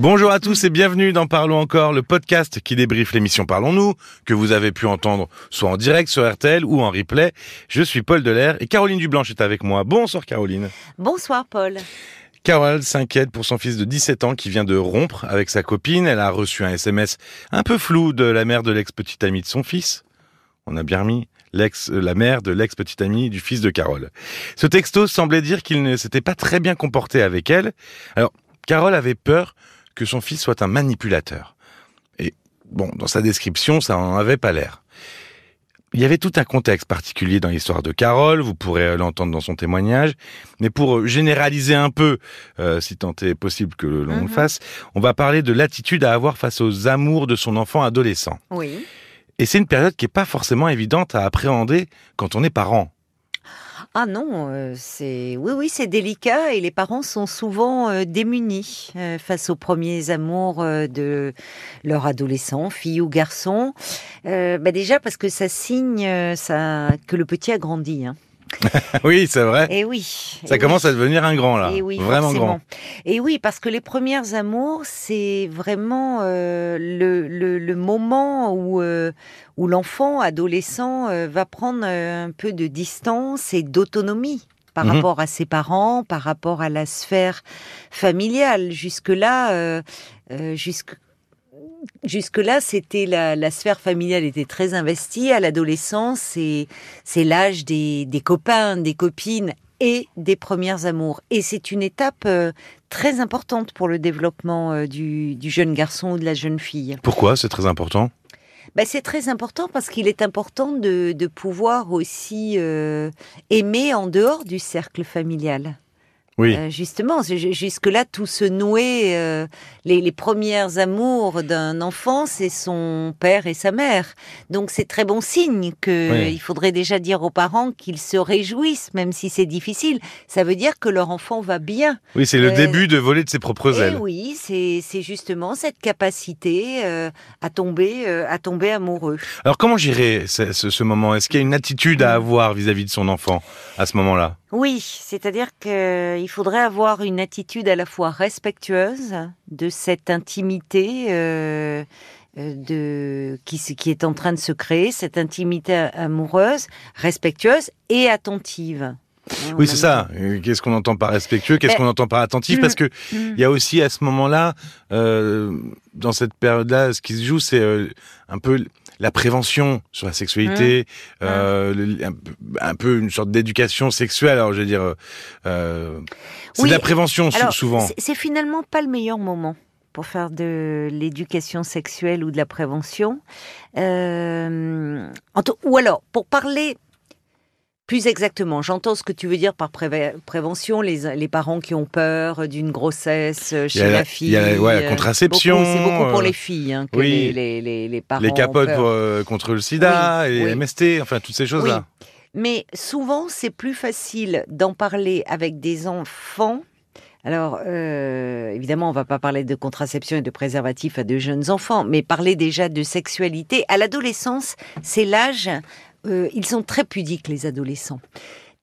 Bonjour à tous et bienvenue dans Parlons encore, le podcast qui débriefe l'émission Parlons-nous, que vous avez pu entendre soit en direct sur RTL ou en replay. Je suis Paul Delair et Caroline Dublanche est avec moi. Bonsoir Caroline. Bonsoir Paul. Carole s'inquiète pour son fils de 17 ans qui vient de rompre avec sa copine. Elle a reçu un SMS un peu flou de la mère de l'ex-petite amie de son fils. On a bien remis l'ex, la mère de l'ex-petite amie du fils de Carole. Ce texto semblait dire qu'il ne s'était pas très bien comporté avec elle. Alors, Carole avait peur que son fils soit un manipulateur. Et bon, dans sa description, ça en avait pas l'air. Il y avait tout un contexte particulier dans l'histoire de Carole, vous pourrez l'entendre dans son témoignage, mais pour généraliser un peu, euh, si tant est possible que l'on le Mhm. fasse, on va parler de l'attitude à avoir face aux amours de son enfant adolescent. Oui. Et c'est une période qui est pas forcément évidente à appréhender quand on est parent. Ah non, euh, c'est oui oui c'est délicat et les parents sont souvent euh, démunis euh, face aux premiers amours de leur adolescent, fille ou garçon. Euh, bah déjà parce que ça signe ça que le petit a grandi. Hein. oui, c'est vrai. Et oui. Ça eh commence à devenir un grand là, Et oui, vraiment forcément. grand. Et oui, parce que les premières amours, c'est vraiment euh, le, le, le moment où, euh, où l'enfant, adolescent, euh, va prendre un peu de distance et d'autonomie par Mhm. rapport à ses parents, par rapport à la sphère familiale. Jusque-là, euh, jusque Jusque-là, c'était la, la sphère familiale était très investie. À l'adolescence, c'est c'est l'âge des, des copains, des copines et des premières amours. Et c'est une étape euh, très importante pour le développement euh, du, du jeune garçon ou de la jeune fille. Pourquoi c'est très important? Ben, c'est très important parce qu'il est important de, de pouvoir aussi euh, aimer en dehors du cercle familial. Oui. Euh, justement, jusque-là, tout se nouait. euh, les, les premières amours d'un enfant, c'est son père et sa mère. Donc, c'est très bon signe que Oui. il faudrait déjà dire aux parents qu'ils se réjouissent, même si c'est difficile. Ça veut dire que leur enfant va bien. Oui, c'est le euh, début de voler de ses propres Et ailes. oui, c'est justement cette capacité à tomber, à tomber amoureux. Alors comment gérer ce, ce- ce moment? Est-ce qu'il y a une attitude à avoir vis-à-vis de son enfant à ce moment-là? Oui, c'est-à-dire qu'il faudrait avoir une attitude à la fois respectueuse de cette intimité euh, euh, de qui, est en train de se créer, cette intimité amoureuse, respectueuse et attentive. Hein, Oui, c'est ça. Qu'est-ce qu'on entend par respectueux Qu'est-ce Eh, qu'on entend par attentif mm, Parce que Mm. il y a aussi à ce moment-là, euh, dans cette période-là, ce qui se joue, c'est euh, un peu la prévention sur la sexualité, Mmh. euh, un, peu- un peu une sorte d'éducation sexuelle. Alors, je veux dire, euh, c'est Oui, de la prévention Alors, souvent. c'est- finalement pas le meilleur moment pour faire de l'éducation sexuelle ou de la prévention. Euh, ou alors, pour parler plus exactement, j'entends ce que tu veux dire par préve- prévention, les, les parents qui ont peur d'une grossesse euh, Il chez la- il fille. y a la- ouais, la euh, contraception, beaucoup- C'est beaucoup pour euh, les filles hein, que oui. les, les, parents Les capotes pour, euh, contre le sida, Oui, et oui. MST, enfin toutes ces choses-là. Mais souvent, c'est plus facile d'en parler avec des enfants. Alors, euh, évidemment, on va pas parler de contraception et de préservatif à de jeunes enfants, mais parler déjà de sexualité. À l'adolescence, c'est l'âge, euh, ils sont très pudiques, les adolescents.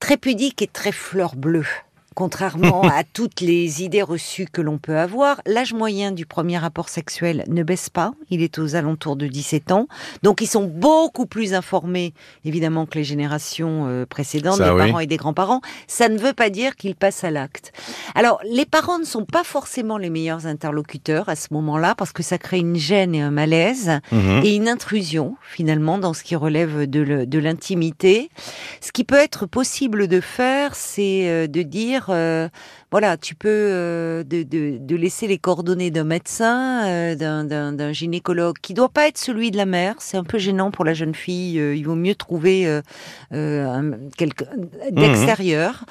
Très pudiques et très fleurs bleues. Contrairement à toutes les idées reçues que l'on peut avoir, l'âge moyen du premier rapport sexuel ne baisse pas. Il est aux alentours de 17 ans. Donc, ils sont beaucoup plus informés, évidemment, que les générations euh, précédentes, Ça, des oui. parents et des grands-parents. Ça ne veut pas dire qu'ils passent à l'acte. Alors, les parents ne sont pas forcément les meilleurs interlocuteurs à ce moment-là, parce que ça crée une gêne et un malaise Mhm. et une intrusion finalement dans ce qui relève de l'intimité. Ce qui peut être possible de faire, c'est euh, de dire, euh, voilà, tu peux euh, de, de, de laisser les coordonnées d'un médecin, euh, d'un- gynécologue, qui doit pas être celui de la mère. C'est un peu gênant pour la jeune fille. euh, il vaut mieux trouver un- quelqu'un d'extérieur.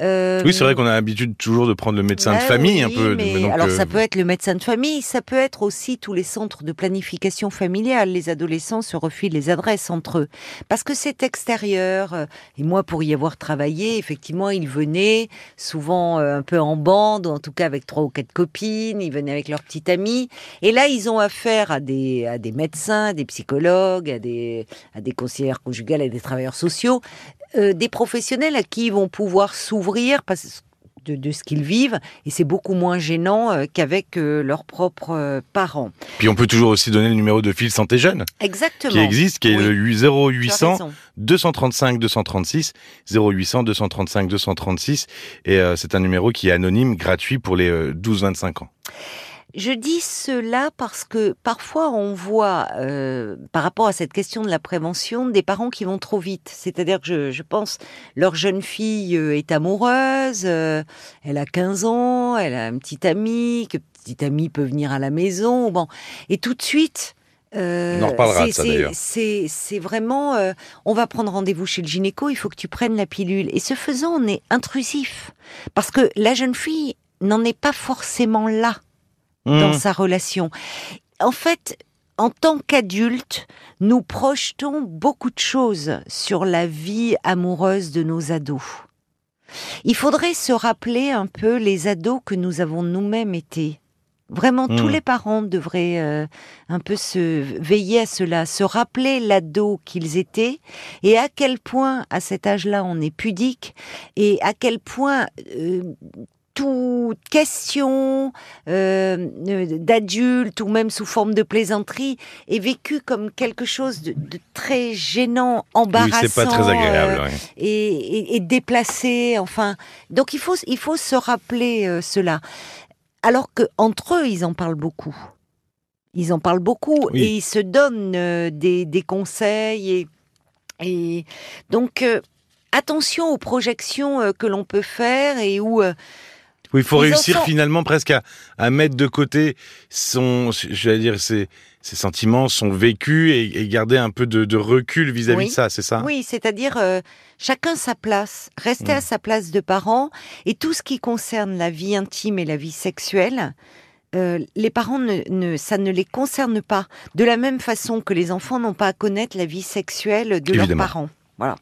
Euh, Oui, c'est vrai qu'on a l'habitude toujours de prendre le médecin de famille un oui, peu. mais mais donc, alors ça peut être le médecin de famille, ça peut être aussi tous les centres de planification familiale. Les adolescents se refilent les adresses entre eux parce que c'est extérieur. Et moi, pour y avoir travaillé, effectivement, ils venaient souvent un peu en bande, ou en tout cas avec trois ou quatre copines. Ils venaient avec leurs petites amies. Et là, ils ont affaire à des à des médecins, des psychologues, à des à des conseillères conjugales, à des travailleurs sociaux, euh, des professionnels à qui ils vont pouvoir s'ouvrir parce de, de ce qu'ils vivent et c'est beaucoup moins gênant euh, qu'avec euh, leurs propres euh, parents. Puis on peut toujours aussi donner le numéro de fil Santé Jeune Exactement. qui existe, qui est Oui. le Tu as 0800 raison. 235 236 0800 235 236 et c'est un numéro qui est anonyme, gratuit pour les euh, 12-25 ans. Je dis cela parce que parfois on voit, euh, par rapport à cette question de la prévention, des parents qui vont trop vite. C'est-à-dire que je, je pense, leur jeune fille euh, est amoureuse, euh, elle a 15 ans, elle a un petit ami, que petit ami peut venir à la maison, bon, et tout de suite. euh, On en reparlera de ça, d'ailleurs. C'est c'est vraiment, euh, on va prendre rendez-vous chez le gynéco, il faut que tu prennes la pilule. Et ce faisant, on est intrusif. Parce que la jeune fille n'en est pas forcément là dans Mmh. sa relation. En fait, en tant qu'adulte, nous projetons beaucoup de choses sur la vie amoureuse de nos ados. Il faudrait se rappeler un peu les ados que nous avons nous-mêmes été. Vraiment, tous Mm. les parents devraient euh, un peu se veiller à cela, se rappeler l'ado qu'ils étaient et à quel point, à cet âge-là, on est pudique et à quel point euh, toute question euh, d'adulte ou même sous forme de plaisanterie est vécue comme quelque chose de, de très gênant, embarrassant c'est pas très agréable. euh, ouais. et, et- et déplacé. Enfin, donc il faut il faut se rappeler euh, cela. Alors que entre eux, ils en parlent beaucoup. Ils en parlent beaucoup Oui. et ils se donnent euh, des, des conseils et et donc attention aux projections que l'on peut faire et où Oui, il faut réussir finalement presque à, à mettre de côté son, je vais dire, ses, ses sentiments, son vécu et, et garder un peu de, de recul vis-à-vis Oui. de ça, c'est ça? Oui, c'est-à-dire euh, chacun sa place, rester à sa place de parent et tout ce qui concerne la vie intime et la vie sexuelle. euh, les parents, ne, ne- ça ne les concerne pas. De la même façon que les enfants n'ont pas à connaître la vie sexuelle de leurs parents. Voilà.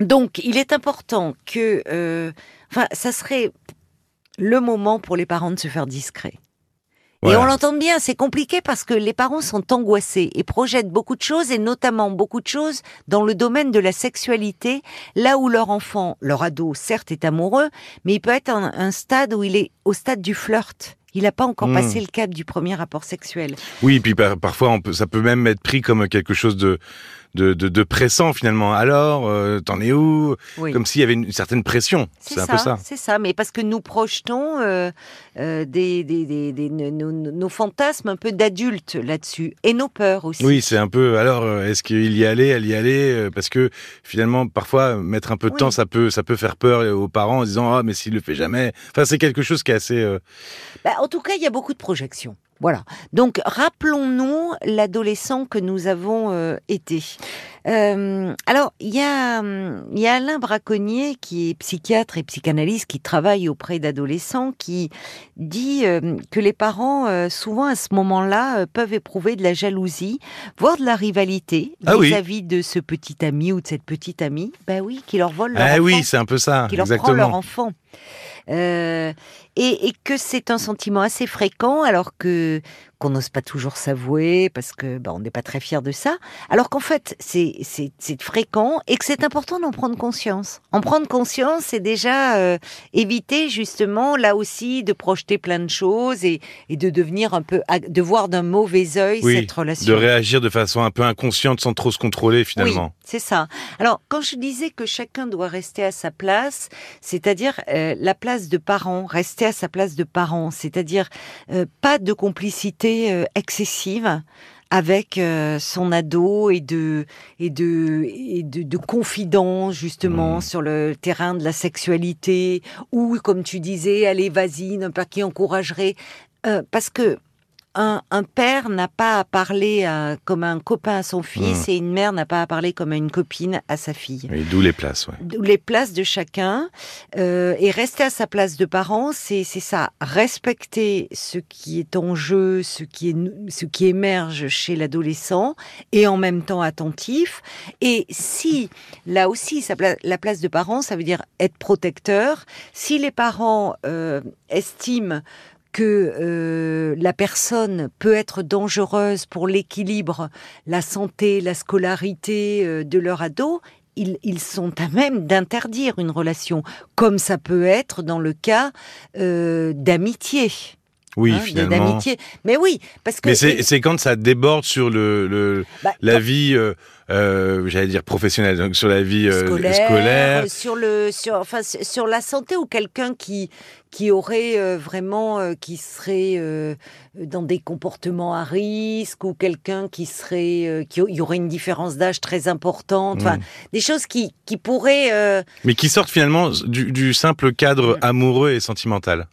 Donc, il est important que, euh, enfin, ça serait le moment pour les parents de se faire discrets. Et on l'entend bien, c'est compliqué parce que les parents sont angoissés et projettent beaucoup de choses, et notamment beaucoup de choses dans le domaine de la sexualité, là où leur enfant, leur ado, certes est amoureux, mais il peut être à un, stade où il est au stade du flirt. Il n'a pas encore Hmm. passé le cap du premier rapport sexuel. Oui, puis par- parfois on peut, ça peut même être pris comme quelque chose de, de, de, de pressant finalement. Alors, euh, t'en es où? Oui. Comme s'il y avait une certaine pression. C'est un peu ça. C'est ça, mais parce que nous projetons euh, euh, des, des, des, des- nos, fantasmes un peu d'adultes là-dessus, et nos peurs aussi. Oui, c'est un peu. Alors, est-ce qu'il y allait, elle y allait Parce que finalement, parfois, mettre un peu de Oui. temps, ça peut, ça peut faire peur aux parents en disant ah mais s'il le fait jamais. Enfin, c'est quelque chose qui est assez. Bah, en tout cas, il y a beaucoup de projections. Voilà. Donc, rappelons-nous l'adolescent que nous avons euh, été. Euh, alors, il y a, il y a Alain Braconnier, qui est psychiatre et psychanalyste, qui travaille auprès d'adolescents, qui dit euh, que les parents, souvent à ce moment-là, peuvent éprouver de la jalousie, voire de la rivalité Ah oui. vis-à-vis de ce petit ami ou de cette petite amie. Ben oui, qui leur vole leur Ah enfant oui, c'est un peu ça. qui leur prend leur Exactement. enfant. Euh, et, et que c'est un sentiment assez fréquent, alors que qu'on n'ose pas toujours s'avouer parce que bah, on n'est pas très fier de ça. Alors qu'en fait, c'est c'est fréquent et que c'est important d'en prendre conscience. En prendre conscience, c'est déjà euh, éviter justement là aussi de projeter plein de choses et, et de devenir un peu de voir d'un mauvais œil Oui, cette relation. De réagir de façon un peu inconsciente sans trop se contrôler finalement. Oui, c'est ça. Alors, quand je disais que chacun doit rester à sa place, c'est-à-dire euh, la place de parent, rester à sa place de parent, c'est-à-dire euh, pas de complicité euh, excessive avec euh, son ado et de et de et de, de confidence justement Mhm. sur le terrain de la sexualité ou comme tu disais allez vas-y n'importe qui encouragerait parce que un, un père n'a pas à parler à- comme un copain à son fils et une mère n'a pas à parler comme à une copine à sa fille. Et d'où les places, ouais. D'où les places de chacun euh, et rester à sa place de parent, c'est c'est ça, respecter ce qui est en jeu, ce qui est ce qui émerge chez l'adolescent et en même temps attentif. Et si là aussi sa pla- la place de parent, ça veut dire être protecteur. Si les parents euh, estiment que euh, la personne peut être dangereuse pour l'équilibre, la santé, la scolarité euh, de leur ado, ils, ils sont à même d'interdire une relation, comme ça peut être dans le cas euh, d'amitié. Oui, hein, finalement. d'amitié. Mais oui, parce que Mais c'est quand ça déborde sur le, le Bah, la vie, euh, euh, j'allais dire professionnelle, donc sur la vie euh, scolaire, scolaire. euh, sur le sur enfin sur la santé ou quelqu'un qui qui aurait euh, vraiment qui serait dans des comportements à risque ou quelqu'un qui serait qui il y aurait une différence d'âge très importante enfin Mm. des choses qui qui pourraient Mais qui sortent finalement du, du simple cadre Mm. amoureux et sentimental.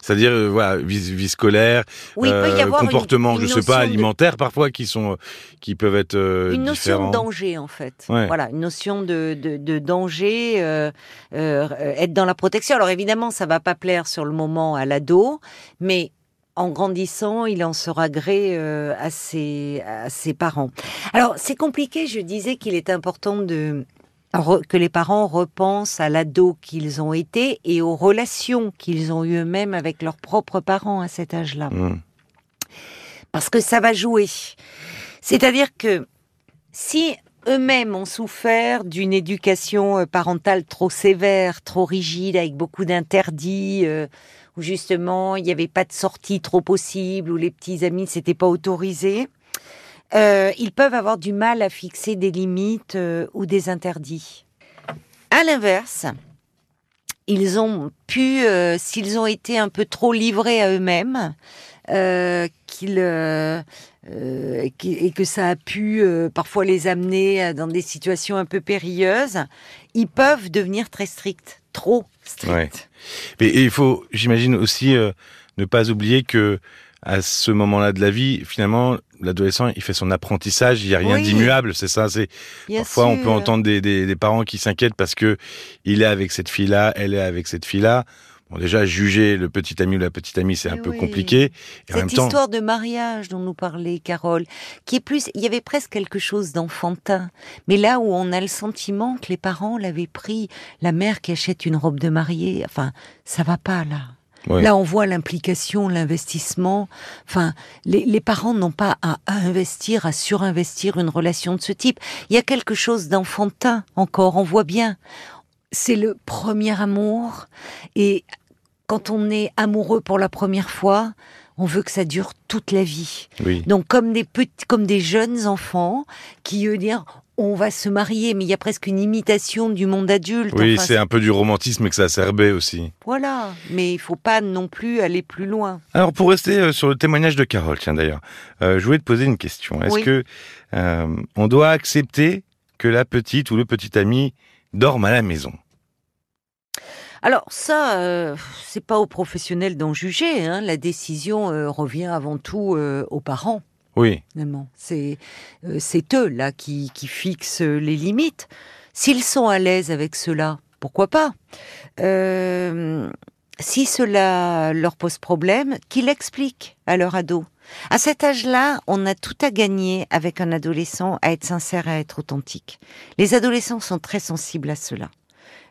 C'est-à-dire, euh, voilà, vie, vie scolaire, oui euh, une- une je sais pas, notion de- alimentaires parfois, qui sont, qui peuvent être euh, une notion différents. de danger en fait. Ouais. Voilà, une notion de, de, de danger, euh, euh, être dans la protection. Alors évidemment, ça va pas plaire sur le moment à l'ado, mais en grandissant, il en sera gré euh, à, ses, à ses parents. Alors c'est compliqué, je disais qu'il est important de que les parents repensent à l'ado qu'ils ont été et aux relations qu'ils ont eu eux-mêmes avec leurs propres parents à cet âge-là Mm. parce que ça va jouer. C'est-à-dire que si eux-mêmes ont souffert d'une éducation euh, parentale trop sévère, trop rigide, avec beaucoup d'interdits, euh, où justement il n'y avait pas de sortie trop possible, où les petits amis ne s'étaient pas autorisés, euh, ils peuvent avoir du mal à fixer des limites euh, ou des interdits. À l'inverse, euh, s'ils ont été un peu trop livrés à eux-mêmes, et que ça a pu parfois les amener dans des situations un peu périlleuses, ils peuvent devenir très stricts, trop stricts. Ouais. Mais il faut, j'imagine aussi, ne pas oublier que à ce moment-là de la vie, finalement, l'adolescent, il fait son apprentissage, il n'y a rien Oui. d'immuable, c'est ça. C'est Parfois, on peut entendre des, des, des parents qui s'inquiètent parce que il est avec cette fille-là, elle est avec cette fille-là. Bon, déjà, juger le petit ami ou la petite amie, c'est un peu compliqué. Et en même Cette temps, histoire de mariage dont nous parlait Carole, qui est plus, il y avait presque quelque chose d'enfantin, mais là où on a le sentiment que les parents l'avaient pris, la mère qui achète une robe de mariée, enfin, ça va pas là. Là, on voit l'implication, l'investissement. Enfin, les, les parents n'ont pas à, à investir, à surinvestir une relation de ce type. Il y a quelque chose d'enfantin encore, on voit bien. C'est le premier amour. Et quand on est amoureux pour la première fois, on veut que ça dure toute la vie. oui. Donc, comme des petits, comme des jeunes enfants qui, eux, dire, on va se marier, mais il y a presque une imitation du monde adulte. Oui, Enfin, c'est un peu du romantisme exacerbé aussi. Voilà. Mais il faut pas non plus aller plus loin. Alors, pour rester euh, sur le témoignage de Carole, tiens d'ailleurs, euh, je voulais te poser une question. Est-ce Oui. que euh, on doit accepter que la petite ou le petit ami dorme à la maison? Alors ça, euh, c'est pas aux professionnels d'en juger. hein. La décision revient avant tout aux parents. Oui. C'est euh, eux là qui, qui fixent les limites. S'ils sont à l'aise avec cela, pourquoi pas? Euh, Si cela leur pose problème, qu'ils l'expliquent à leur ado. À cet âge-là, on a tout à gagner avec un adolescent à être sincère, à être authentique. Les adolescents sont très sensibles à cela.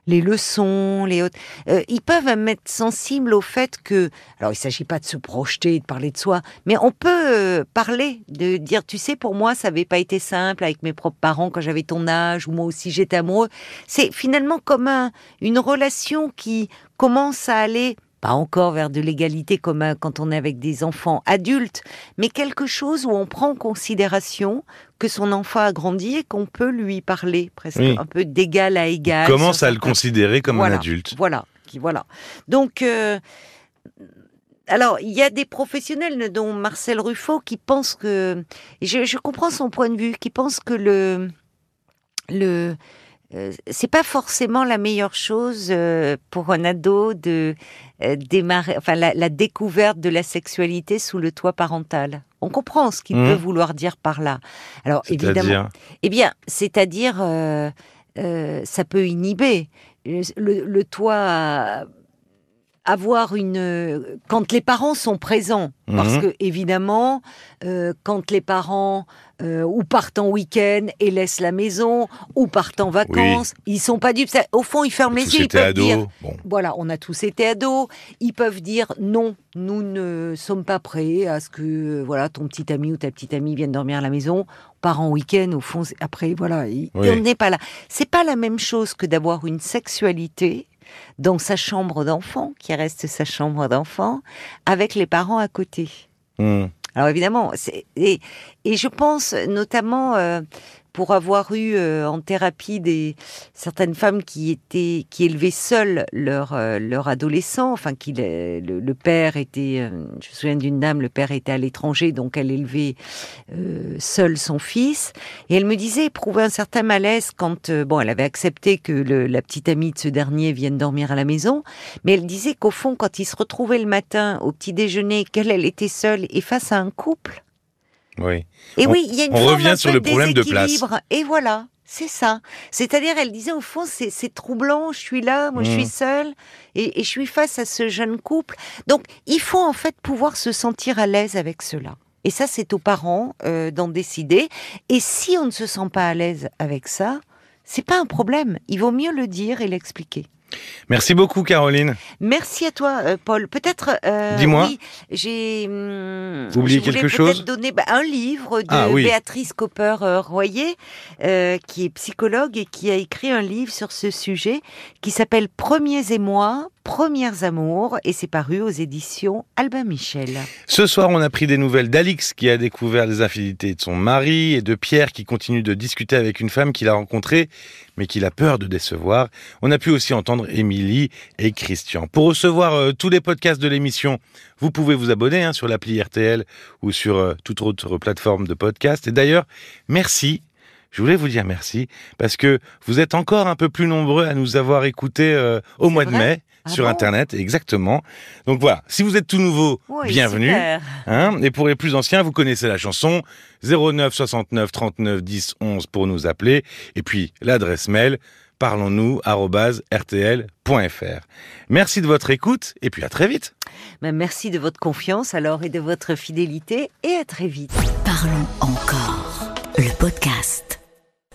Les leçons, les autres, euh, ils peuvent être sensibles au fait que, alors il s'agit pas de se projeter, de parler de soi, mais on peut euh, parler, de dire, tu sais, pour moi, ça n'avait pas été simple avec mes propres parents quand j'avais ton âge, ou moi aussi j'étais amoureux. C'est finalement comme un- une relation qui commence à aller, pas encore vers de l'égalité comme quand on est avec des enfants adultes, mais quelque chose où on prend en considération que son enfant a grandi et qu'on peut lui parler presque Oui. un peu d'égal à égal. Commence sur à le considérer comme Voilà. un adulte. voilà, qui voilà. Donc, euh, alors il y a des professionnels, dont Marcel Ruffo, qui pensent que, je comprends son point de vue, qui pensent que le le euh, c'est pas forcément la meilleure chose euh, pour un ado de euh, démarrer, enfin la, la découverte de la sexualité sous le toit parental. On comprend ce qu'il Mhm. peut vouloir dire par là. Alors évidemment, eh bien, c'est-à-dire, euh, euh, ça peut inhiber. Le, le toit avoir une euh, quand les parents sont présents parce Mhm. que évidemment euh, quand les parents euh, ou partent en week-end et laissent la maison ou partent en vacances ils sont pas dupes au fond ils ferment les yeux ils peuvent ados. dire Bon. voilà on a tous été ados ils peuvent dire non nous ne sommes pas prêts à ce que voilà ton petit ami ou ta petite amie vienne dormir à la maison on part en week-end au fond après voilà il- Oui. on n'est pas là c'est pas la même chose que d'avoir une sexualité dans sa chambre d'enfant, qui reste sa chambre d'enfant, avec les parents à côté. Hmm. Alors évidemment, et, et je pense notamment euh, pour avoir eu euh, en thérapie des certaines femmes qui étaient qui élevaient seules leur euh, leur adolescent, enfin qui le, le- père était, euh, je me souviens d'une dame, le père était à l'étranger, donc elle élevait euh, seule son fils, et elle me disait éprouver un certain malaise quand euh, bon elle avait accepté que le- la petite amie de ce dernier vienne dormir à la maison, mais elle disait qu'au fond quand il se retrouvait le matin au petit déjeuner, qu'elle elle était seule et face à un couple Oui. et On- oui, il y a une on forme revient sur le problème de place. Et voilà, c'est ça. C'est-à-dire, elle disait au fond, c'est troublant. Je suis là, moi, je Mm. suis seule, et, et je suis face à ce jeune couple. Donc, il faut en fait pouvoir se sentir à l'aise avec cela. Et ça, c'est aux parents euh, d'en décider. Et si on ne se sent pas à l'aise avec ça, c'est pas un problème. Il vaut mieux le dire et l'expliquer. Merci beaucoup, Caroline. Merci à toi, euh, Paul. Peut-être. euh, Dis-moi. Oui, j'ai. hum, Oublié quelque peut-être chose? donner bah, un livre de Ah, oui. Béatrice Copper-Royer, euh, qui est psychologue et qui a écrit un livre sur ce sujet qui s'appelle Premiers émois, Premières amours, et c'est paru aux éditions Albin Michel. Ce soir, on a pris des nouvelles d'Alix qui a découvert les infidélités de son mari et de Pierre qui continue de discuter avec une femme qu'il a rencontrée mais qu'il a peur de décevoir. On a pu aussi entendre Émilie et Christian. Pour recevoir euh, tous les podcasts de l'émission, vous pouvez vous abonner hein, sur l'appli RTL ou sur euh, toute autre plateforme de podcast. Et d'ailleurs, merci. Je voulais vous dire merci parce que vous êtes encore un peu plus nombreux à nous avoir écoutés euh, au mois de mai Ah sur bon Internet, exactement. Donc voilà, si vous êtes tout nouveau, Oui, bienvenue. Hein et pour les plus anciens, vous connaissez la chanson 09 69 39 10 11 pour nous appeler. Et puis l'adresse mail parlons-nous@rtl.fr. Merci de votre écoute et puis à très vite. Ben, merci de votre confiance alors et de votre fidélité et à très vite. Parlons encore. Le podcast.